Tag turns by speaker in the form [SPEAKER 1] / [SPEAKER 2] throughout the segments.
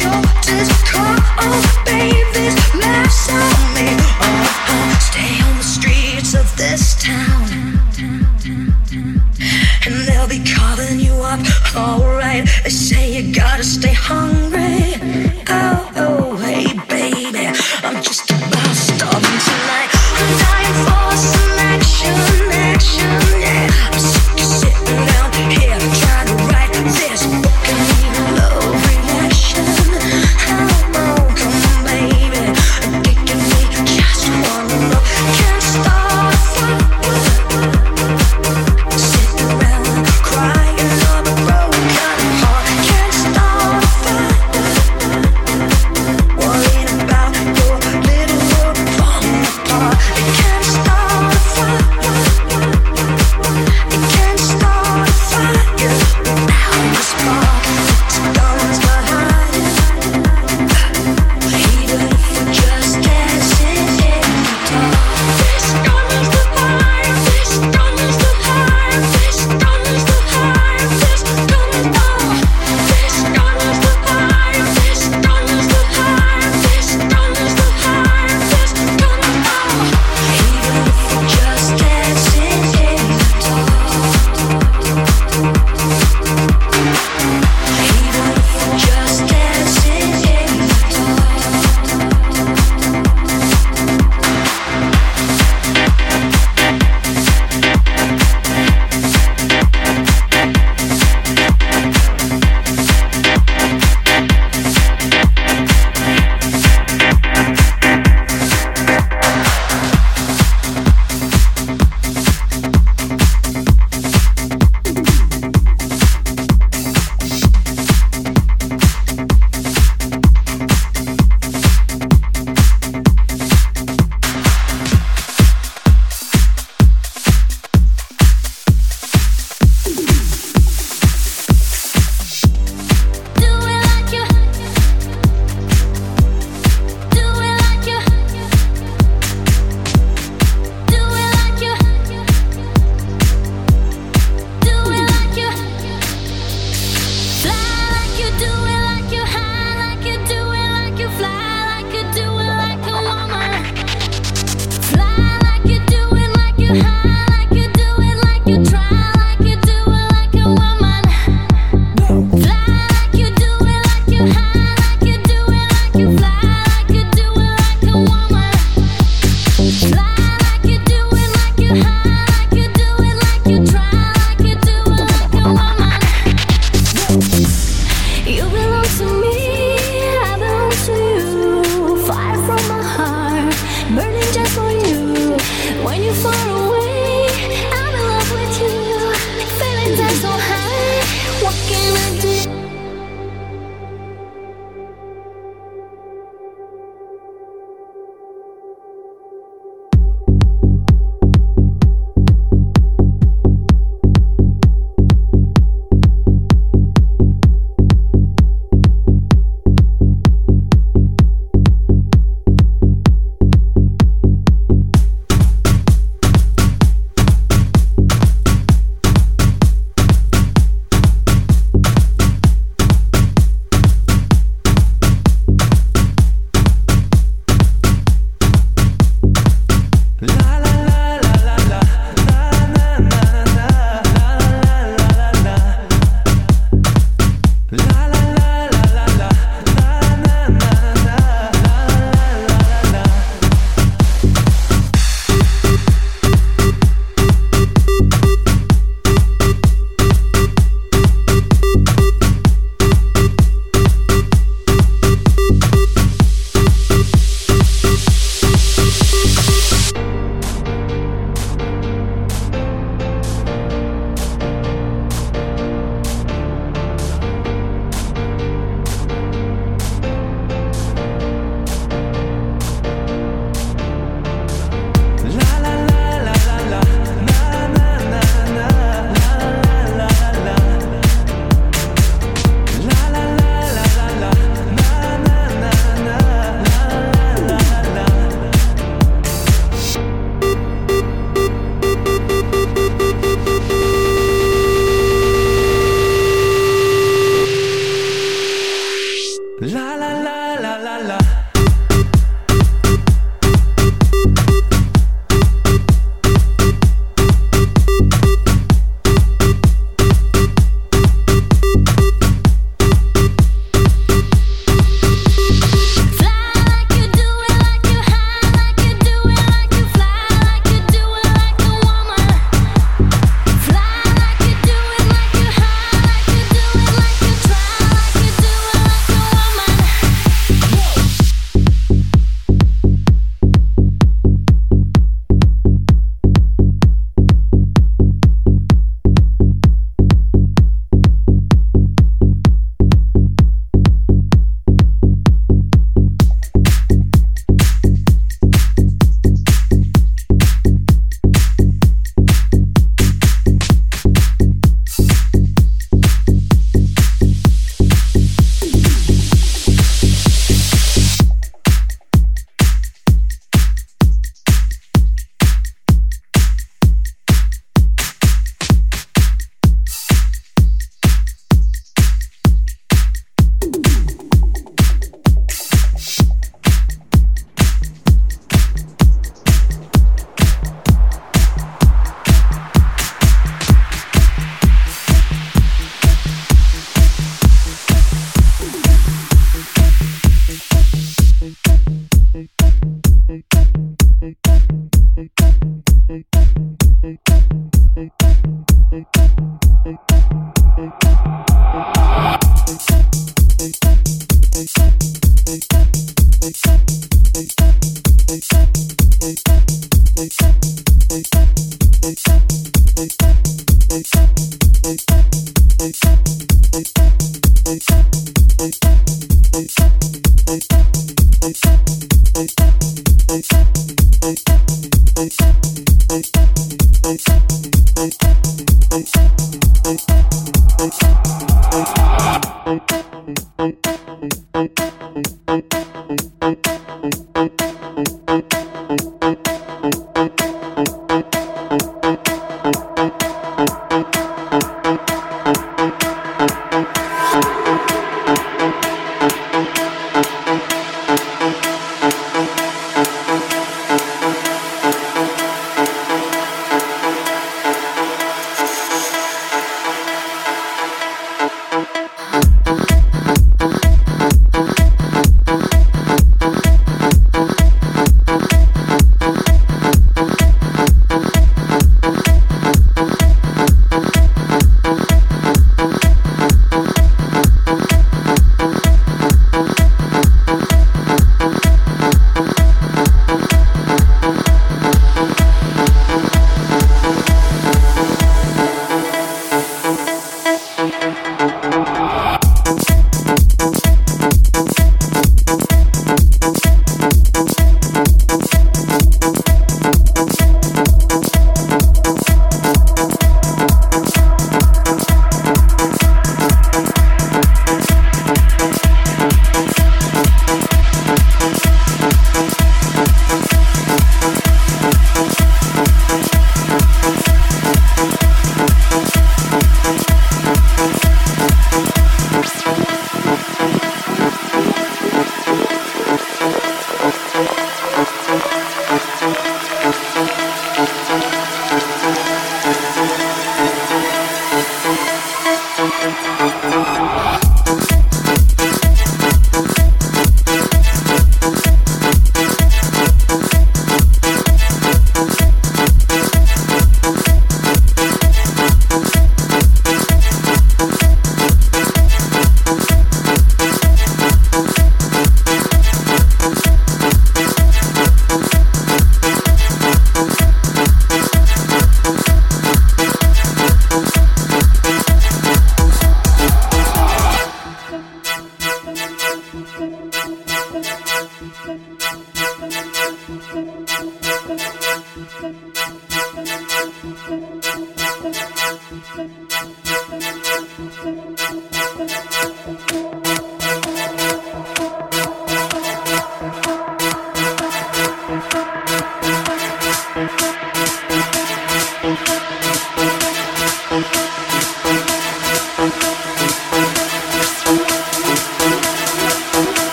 [SPEAKER 1] you.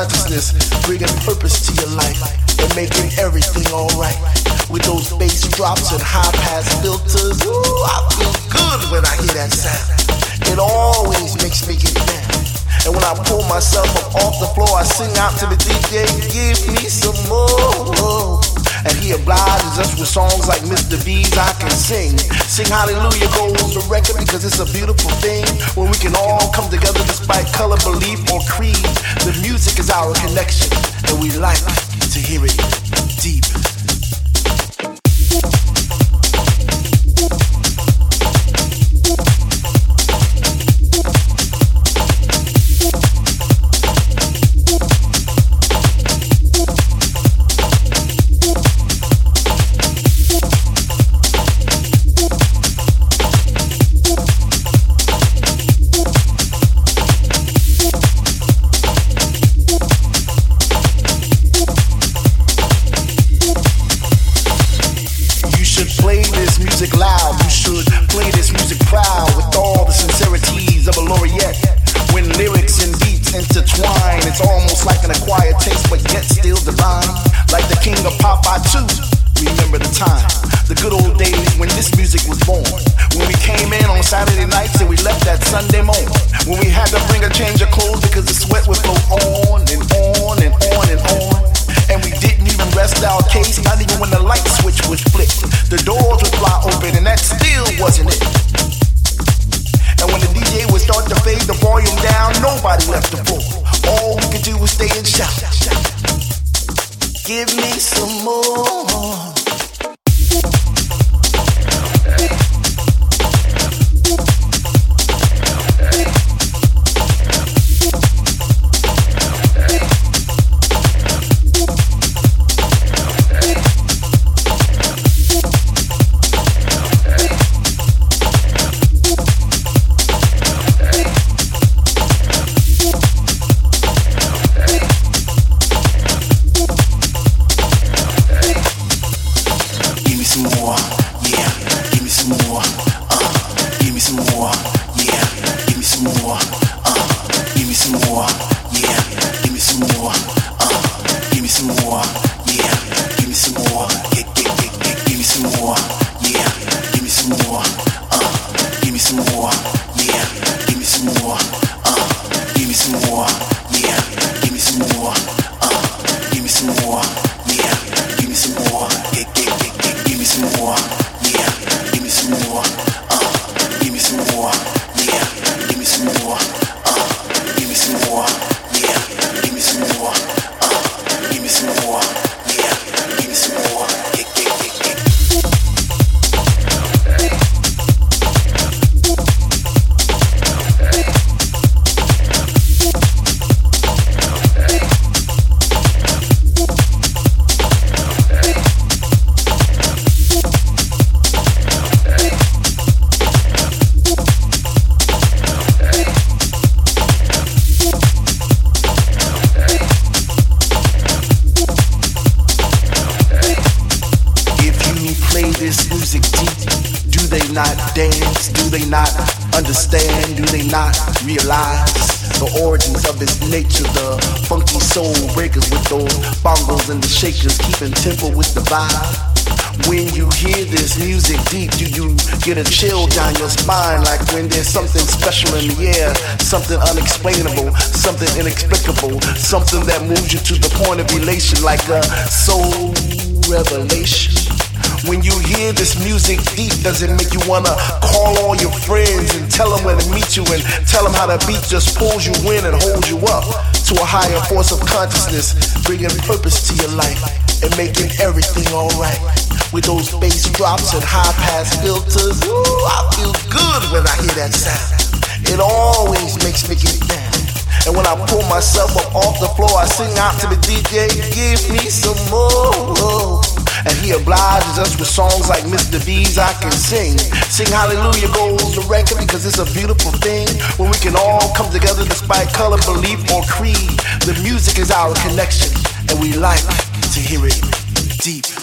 [SPEAKER 1] Consciousness, bringing purpose I Can Sing. Sing Hallelujah goes the record because it's a beautiful thing when we can all come together despite color, belief, or creed. The music is our connection, and we like to hear it get a chill down your spine? Like when there's something special in the air, something unexplainable, something inexplicable, something that moves you to the point of elation like a soul revelation. When you hear this music deep, does it make you wanna call all your friends and tell them where to meet you and tell them how the beat? Just pulls you in and holds you up to a higher force of consciousness, bringing purpose to your life and making everything alright. With those bass drops and high pass filters, ooh, I feel good when I hear that sound. It always makes me get down. And when I pull myself up off the floor, I sing out to the DJ, give me some more. And he obliges us with songs like Mr. B's I Can Sing. Sing Hallelujah goes the record because it's a beautiful thing when we can all come together despite color, belief, or creed. The music is our connection, and we like hear it deep.